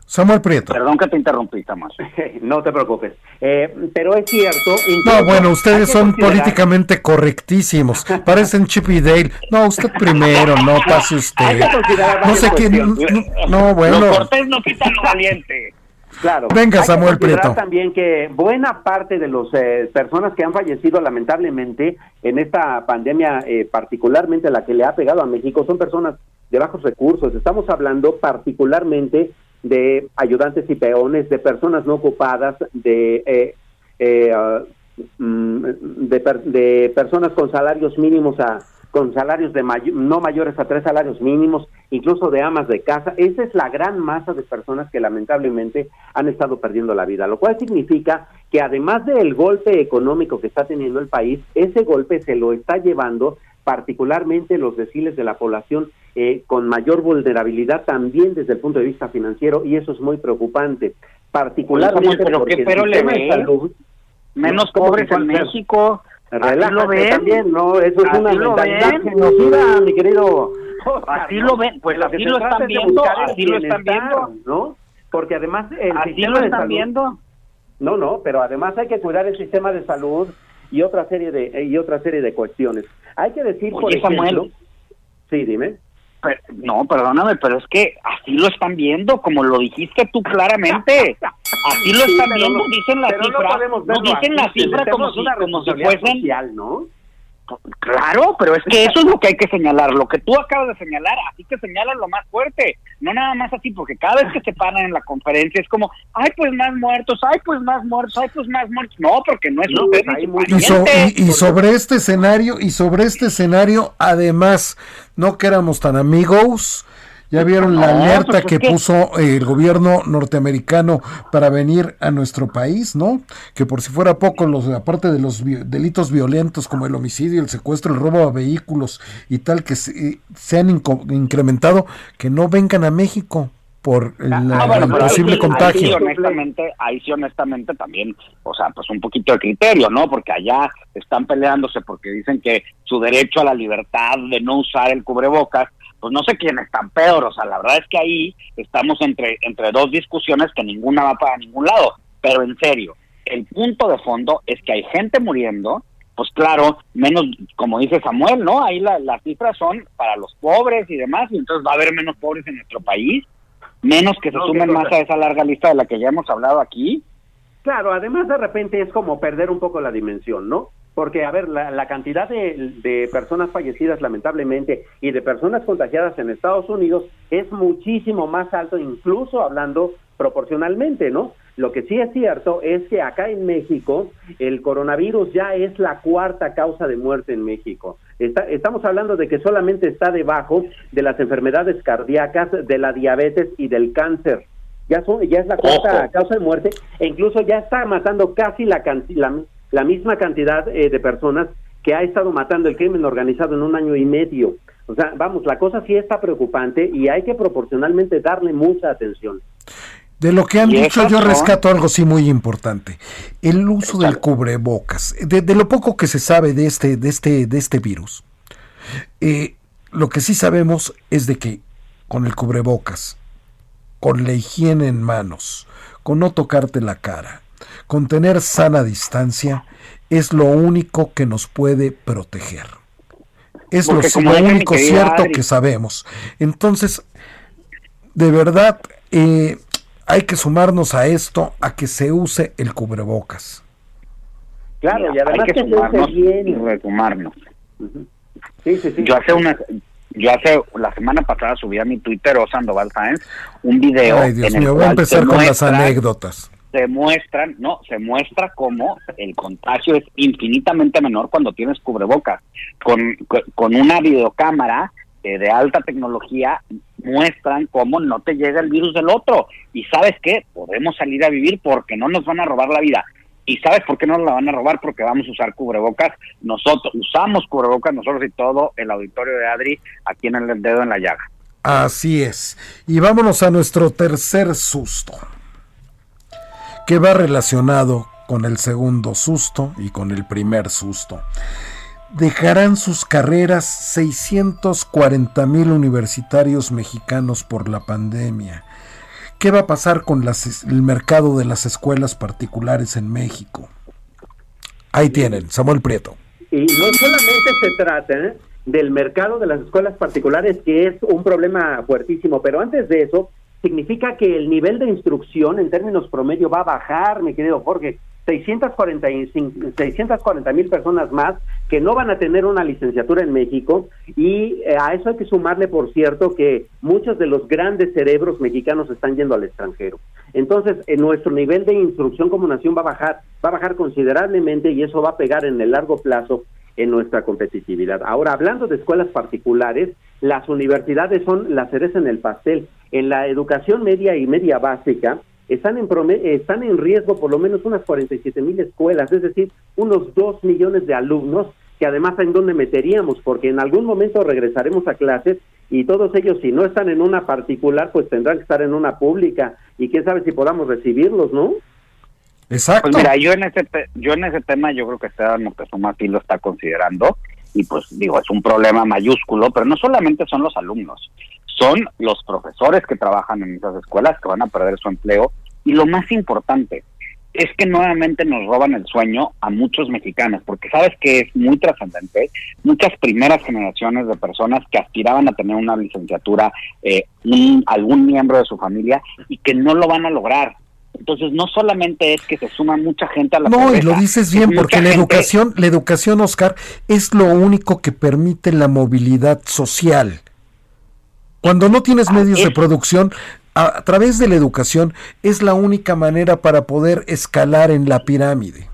Samuel Prieto. Perdón que te interrumpí, Tamás. No te preocupes. Eh, pero es cierto. No, bueno, ustedes que son considerar- políticamente correctísimos. Parecen Chip y Dale. No, usted primero, no pase usted. Que No sé quién. cuestiones. No, bueno. Lo cortés no quita lo valiente. Claro. Venga, Hay que Samuel considerar Prieto. también que buena parte de las personas que han fallecido lamentablemente en esta pandemia, eh, particularmente la que le ha pegado a México, son personas de bajos recursos. Estamos hablando particularmente de ayudantes y peones, de personas no ocupadas, de eh, eh, ah, mm, de, per- de personas con salarios mínimos a con salarios de no mayores a tres salarios mínimos, incluso de amas de casa. Esa es la gran masa de personas que lamentablemente han estado perdiendo la vida, lo cual significa que además del golpe económico que está teniendo el país, ese golpe se lo está llevando particularmente los deciles de la población eh, con mayor vulnerabilidad también desde el punto de vista financiero y eso es muy preocupante, particularmente pero porque qué pero le ve. salud Menos ¿Cómo pobres en? México. Relájate ven. también, ¿no? Eso es una mentalidad genocida, mi querido. Así lo ven, pues así lo están viendo, así lo están viendo. ¿no? Porque además el Así sistema lo de están salud- viendo. No, no, pero además hay que cuidar el sistema de salud y otra serie de y otra serie de cuestiones. Hay que decir, por Oye, ejemplo, Samuel. sí, dime. Pero- no, perdóname, pero es que así lo están viendo, como lo dijiste tú claramente. Así lo Sí, están viendo, no- dicen la no cifra, no, verlo dicen así, la cifra tenemos como si, como si fuesen... social, ¿no? Claro, pero es que eso es lo que hay que señalar, lo que tú acabas de señalar, así que señalan lo más fuerte, no nada más así, porque cada vez que se paran en la conferencia es como, ay, pues más muertos, ay, pues más muertos, ay, pues más muertos. No, porque no es Y, so- pariente. y- y sobre este escenario, y sobre este escenario, además, no que éramos tan amigos. Ya vieron la No, alerta pues es que puso el gobierno norteamericano para venir a nuestro país, ¿no? Que por si fuera poco, los aparte de los delitos violentos como el homicidio, el secuestro, el robo a vehículos y tal que se, se han incrementado, que no vengan a México por el, Ah, bueno, el ahí posible sí- Ahí contagio. honestamente, ahí sí, honestamente, también, o sea, pues un poquito de criterio, ¿no? Porque allá están peleándose porque dicen que su derecho a la libertad de no usar el cubrebocas, pues no sé quién es tan peor, o sea, la verdad es que ahí estamos entre, entre dos discusiones que ninguna va para ningún lado, pero en serio, el punto de fondo es que hay gente muriendo, pues claro, menos, como dice Samuel, ¿no? Ahí la- las cifras son para los pobres y demás, y entonces va a haber menos pobres en nuestro país, menos que se No, sumen más a esa larga lista de la que ya hemos hablado aquí. Claro, además de repente es como perder un poco la dimensión, ¿no? Porque, a ver, la, la cantidad de, de personas fallecidas, lamentablemente, y de personas contagiadas en Estados Unidos es muchísimo más alto, incluso hablando proporcionalmente, ¿no? Lo que sí es cierto es que acá en México el coronavirus ya es la cuarta causa de muerte en México. Está- estamos hablando de que solamente está debajo de las enfermedades cardíacas, de la diabetes y del cáncer. Ya, son, ya es la cuarta causa de muerte e incluso ya está matando casi la, la, la misma cantidad eh, de personas que ha estado matando el crimen organizado en un año y medio. O sea, vamos, la cosa sí está preocupante y hay que proporcionalmente darle mucha atención. De lo que han dicho, yo rescato algo sí muy importante. El uso del cubrebocas. De, de lo poco que se sabe de este, de este, de este virus, eh, lo que sí sabemos es de que con el cubrebocas, con la higiene en manos, con no tocarte la cara, con tener sana distancia, es lo único que nos puede proteger. Es lo, Porque único cierto Adri- que sabemos. Entonces, de verdad, eh, hay que sumarnos a esto, a que se use el cubrebocas. Claro, y además hay que que se use sumarnos y bien. Sí, sí, sí. Yo hace una, yo hace la semana pasada subí a mi Twitter o Sandoval Sáenz un video Ay, Dios en el mío, voy a empezar con las anécdotas. Se muestran, no, se muestra cómo el contagio es infinitamente menor cuando tienes cubrebocas. Con, con, una videocámara eh, de alta tecnología muestran cómo no te llega el virus del otro. Y sabes qué, podemos salir a vivir porque no nos van a robar la vida. ¿Y sabes por qué no la van a robar? Porque vamos a usar cubrebocas. Nosotros usamos cubrebocas, nosotros y todo el auditorio de Adri aquí en el dedo en la llaga. Así es. Y vámonos a nuestro tercer susto, que va relacionado con el segundo susto y con el primer susto. Dejarán sus carreras 640 mil universitarios mexicanos por la pandemia. ¿Qué va a pasar con el mercado de las escuelas particulares en México? Ahí tienen, Samuel Prieto. Y no solamente se trata del mercado de las escuelas particulares, que es un problema fuertísimo, pero antes de eso, significa que el nivel de instrucción en términos promedio va a bajar, mi querido Jorge. 640 mil personas más que no van a tener una licenciatura en México y eh, a eso hay que sumarle, por cierto, que muchos de los grandes cerebros mexicanos están yendo al extranjero. Entonces, en nuestro nivel de instrucción como nación va a bajar, va a bajar considerablemente y eso va a pegar en el largo plazo en nuestra competitividad. Ahora, hablando de escuelas particulares, las universidades son la cereza en el pastel. En la educación media y media básica están en, están en riesgo por lo menos unas 47 mil escuelas, es decir, unos 2 millones de alumnos que además en dónde meteríamos, porque en algún momento regresaremos a clases y todos ellos, si no están en una particular, pues tendrán que estar en una pública y quién sabe si podamos recibirlos, ¿no? Exacto. Pues mira, yo en ese te- yo en ese tema yo creo que Esteban Moctezuma sí lo está considerando y pues digo, es un problema mayúsculo, pero no solamente son los alumnos, son los profesores que trabajan en esas escuelas que van a perder su empleo y lo más importante es que nuevamente nos roban el sueño a muchos mexicanos, porque sabes que es muy trascendente, muchas primeras generaciones de personas que aspiraban a tener una licenciatura, eh, un- algún miembro de su familia y que no lo van a lograr. Entonces no solamente es que se suma mucha gente a la No, y lo dices es bien, porque la gente- educación, la educación, Oscar, es lo único que permite la movilidad social. Cuando no tienes medios de producción, a, a través de la educación es la única manera para poder escalar en la pirámide.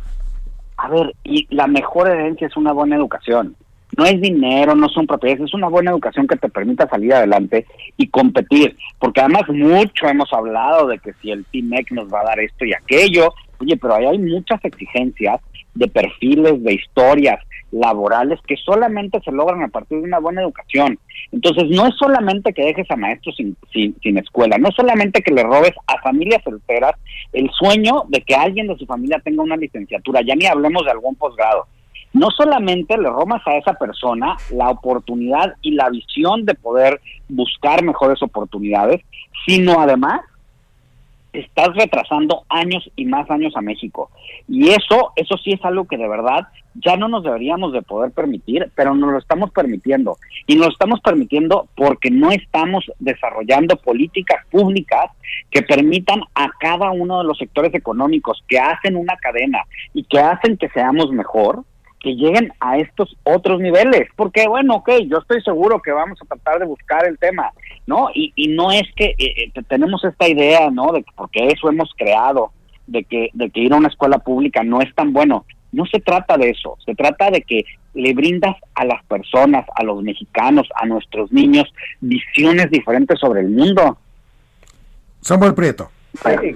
A ver, y la mejor herencia es una buena educación. No es dinero, no son propiedades, es una buena educación que te permita salir adelante y competir. Porque además mucho hemos hablado de que si el TIMEC nos va a dar esto y aquello, oye, pero ahí hay muchas exigencias de perfiles, de historias laborales que solamente se logran a partir de una buena educación. Entonces, no es solamente que dejes a maestros sin, sin, sin escuela, no es solamente que le robes a familias solteras el sueño de que alguien de su familia tenga una licenciatura, ya ni hablemos de algún posgrado. No solamente le robas a esa persona la oportunidad y la visión de poder buscar mejores oportunidades, sino además estás retrasando años y más años a México. Y eso, eso sí es algo que de verdad ya no nos deberíamos de poder permitir, pero nos lo estamos permitiendo. Y nos lo estamos permitiendo porque no estamos desarrollando políticas públicas que permitan a cada uno de los sectores económicos que hacen una cadena y que hacen que seamos mejor, que lleguen a estos otros niveles. Porque, bueno, ok, yo estoy seguro que vamos a tratar de buscar el tema, ¿no? Y, y no es que eh, eh, tenemos esta idea, ¿no? De que porque eso hemos creado, de que, de que ir a una escuela pública no es tan bueno. No se trata de eso, se trata de que le brindas a las personas, a los mexicanos, a nuestros niños, visiones diferentes sobre el mundo. Samuel Prieto.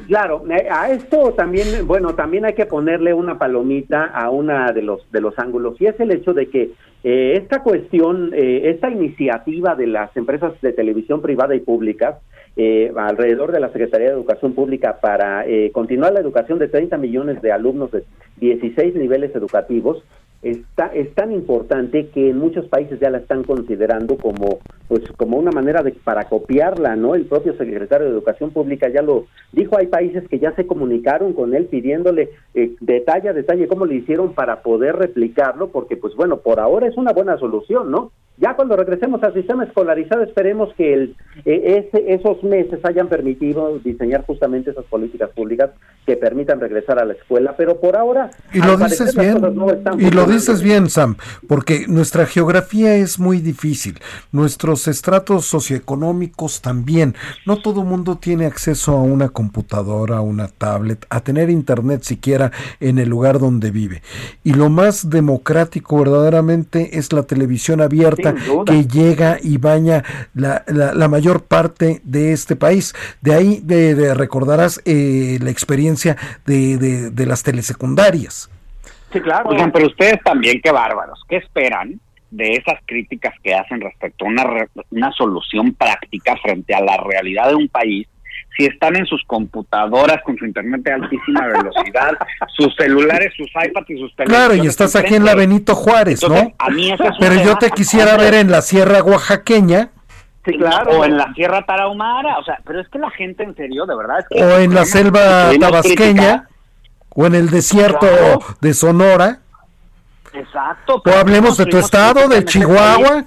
Claro, eh, a esto también, bueno, también hay que ponerle una palomita a una de los de los ángulos y es el hecho de que eh, esta cuestión, eh, esta iniciativa de las empresas de televisión privada y públicas eh, alrededor de la Secretaría de Educación Pública para continuar la educación de 30 millones de alumnos de 16 niveles educativos está, es tan importante que en muchos países ya la están considerando como pues como una manera de para copiarla, ¿no? El propio secretario de Educación Pública ya lo dijo, hay países que ya se comunicaron con él pidiéndole eh, detalle a detalle cómo le hicieron para poder replicarlo, porque pues bueno, por ahora es una buena solución, ¿no? Ya cuando regresemos al sistema escolarizado esperemos que el, eh, ese, esos meses hayan permitido diseñar justamente esas políticas públicas que permitan regresar a la escuela, pero por ahora Y lo dices bien, no y lo dices bien, Sam, porque nuestra geografía es muy difícil, nuestros estratos socioeconómicos también. No todo mundo tiene acceso a una computadora, a una tablet, a tener internet siquiera en el lugar donde vive. Y lo más democrático verdaderamente es la televisión abierta que llega y baña la, la- la mayor parte de este país. De ahí de, de- recordarás eh, la experiencia de, de- de las telesecundarias. Sí, claro. Oigan, pero ustedes también, qué bárbaros. ¿Qué esperan de esas críticas que hacen respecto a una, re- una solución práctica frente a la realidad de un país? Si están en sus computadoras con su internet de altísima velocidad, sus celulares, sus iPads y sus Claro, televisiones y estás aquí en la. Benito Juárez, Entonces, ¿no? a mí eso es Pero yo tema- te quisiera ver en la Sierra Oaxaqueña Sí, claro. O en la Sierra Tarahumara, o sea, pero es que la gente en serio, de verdad, es que o en la selva tabasqueña o en el desierto Claro. de Sonora. Exacto. o hablemos de tu estado, de Chihuahua.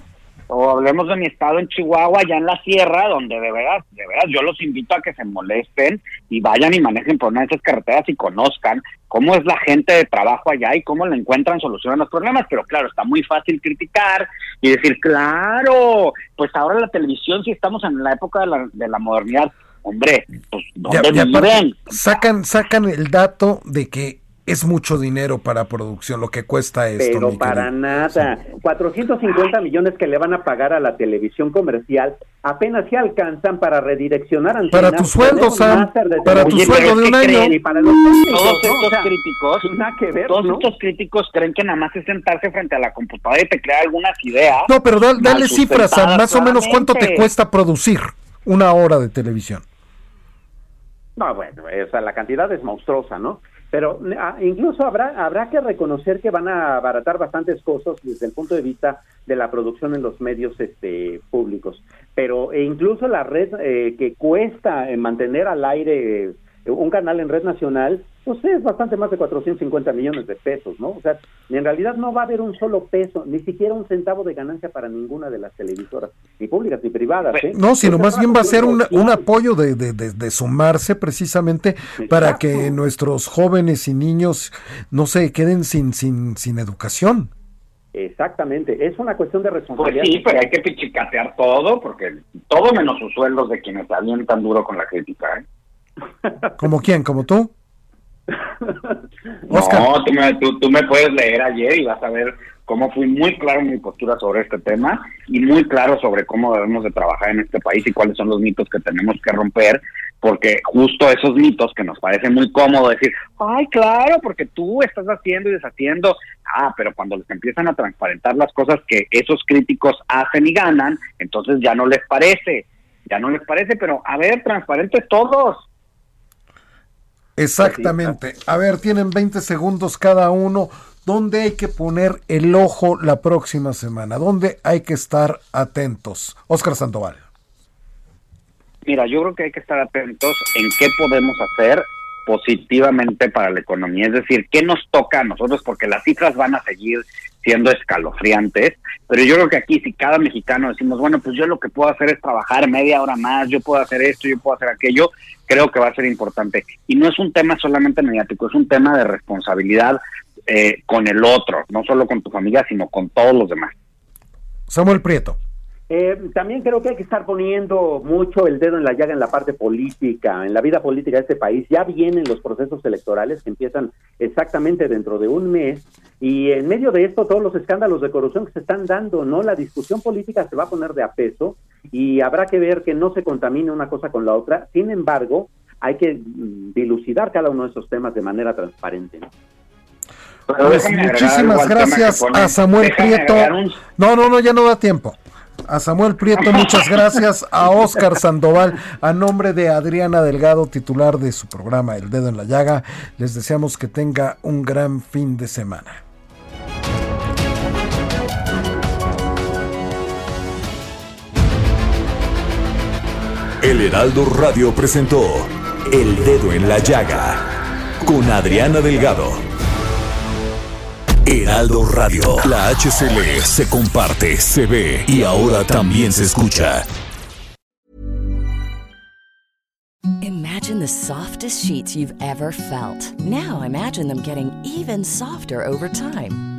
O hablemos de mi estado en Chihuahua, allá en la sierra, donde de veras, de veras, yo los invito a que se molesten y vayan y manejen por una de esas carreteras y conozcan cómo es la gente de trabajo allá y cómo le encuentran solución a los problemas. Pero claro, está muy fácil criticar y decir, claro, pues ahora la televisión, si estamos en la época de la, de la modernidad, hombre, pues Ya- ¿dónde y aparte, viven? sacan sacan el dato de que es mucho dinero para producción lo que cuesta esto. Pero para nada. 450 millones que le van a pagar a la televisión comercial apenas se alcanzan para redireccionar antenas, Para tu sueldo, Sam, para tu Oye, sueldo de un año. creen- Y para los todos ¿no? estos O sea, críticos, nada que ver, todos ¿no? estos críticos creen que nada más es sentarse frente a la computadora y teclear algunas ideas. No, pero da- dale cifras, Sam, más o menos cuánto te cuesta producir una hora de televisión. No, bueno, o sea, la cantidad es monstruosa, ¿no? Pero ah, incluso habrá habrá que reconocer que van a abaratar bastantes cosas desde el punto de vista de la producción en los medios este, públicos. Pero e incluso la red eh, que cuesta mantener al aire eh, un canal en red nacional, pues es bastante más de 450 millones de pesos, ¿no? O sea, en realidad no va a haber un solo peso, ni siquiera un centavo de ganancia para ninguna de las televisoras, ni públicas ni privadas. ¿eh? No, sino más bien va a ser un, apoyo de, de- de- de sumarse precisamente para Exacto. que nuestros jóvenes y niños no se queden sin, sin, sin educación. Exactamente, es una cuestión de Pues responsabilidad. sí, pero hay que pichicatear todo, porque todo menos sus sueldos de quienes salen tan duro con la crítica. ¿eh? ¿Como quién? ¿Como tú? Oscar. No, tú me, tú, tú me puedes leer ayer y vas a ver cómo fui muy claro en mi postura sobre este tema y muy claro sobre cómo debemos de trabajar en este país y cuáles son los mitos que tenemos que romper, porque justo esos mitos que nos parece muy cómodo decir, ay, claro, porque tú estás haciendo y deshaciendo, ah, pero cuando les empiezan a transparentar las cosas que esos críticos hacen y ganan, entonces ya no les parece, ya no les parece, pero a ver, transparentes todos. Exactamente. A ver, tienen 20 segundos cada uno. ¿Dónde hay que poner el ojo la próxima semana? ¿Dónde hay que estar atentos? Oscar Sandoval. Mira, yo creo que hay que estar atentos en qué podemos hacer positivamente para la economía, es decir, qué nos toca a nosotros, porque las cifras van a seguir siendo escalofriantes, pero yo creo que aquí si cada mexicano decimos, bueno, pues yo lo que puedo hacer es trabajar media hora más, yo puedo hacer esto, yo puedo hacer aquello, creo que va a ser importante. Y no es un tema solamente mediático, es un tema de responsabilidad eh, con el otro, no solo con tu familia, sino con todos los demás. Samuel Prieto. Eh, también creo que hay que estar poniendo mucho el dedo en la llaga en la parte política, en la vida política de este país. Ya vienen los procesos electorales que empiezan exactamente dentro de un mes y en medio de esto todos los escándalos de corrupción que se están dando, ¿no? La discusión política se va a poner de a peso y habrá que ver que no se contamine una cosa con la otra. Sin embargo, hay que mm, dilucidar cada uno de esos temas de manera transparente. ¿no? Pues muchísimas gracias a Samuel Prieto. un- No, no, no, ya no da tiempo. A Samuel Prieto, muchas gracias. A Oscar Sandoval, a nombre de Adriana Delgado, titular de su programa El Dedo en la Llaga, les deseamos que tenga un gran fin de semana. El Heraldo Radio presentó El Dedo en la Llaga con Adriana Delgado. Heraldo Radio, la HCL se comparte, se ve y ahora también se escucha. Imagine the softest sheets you've ever felt. Now imagine them getting even softer over time.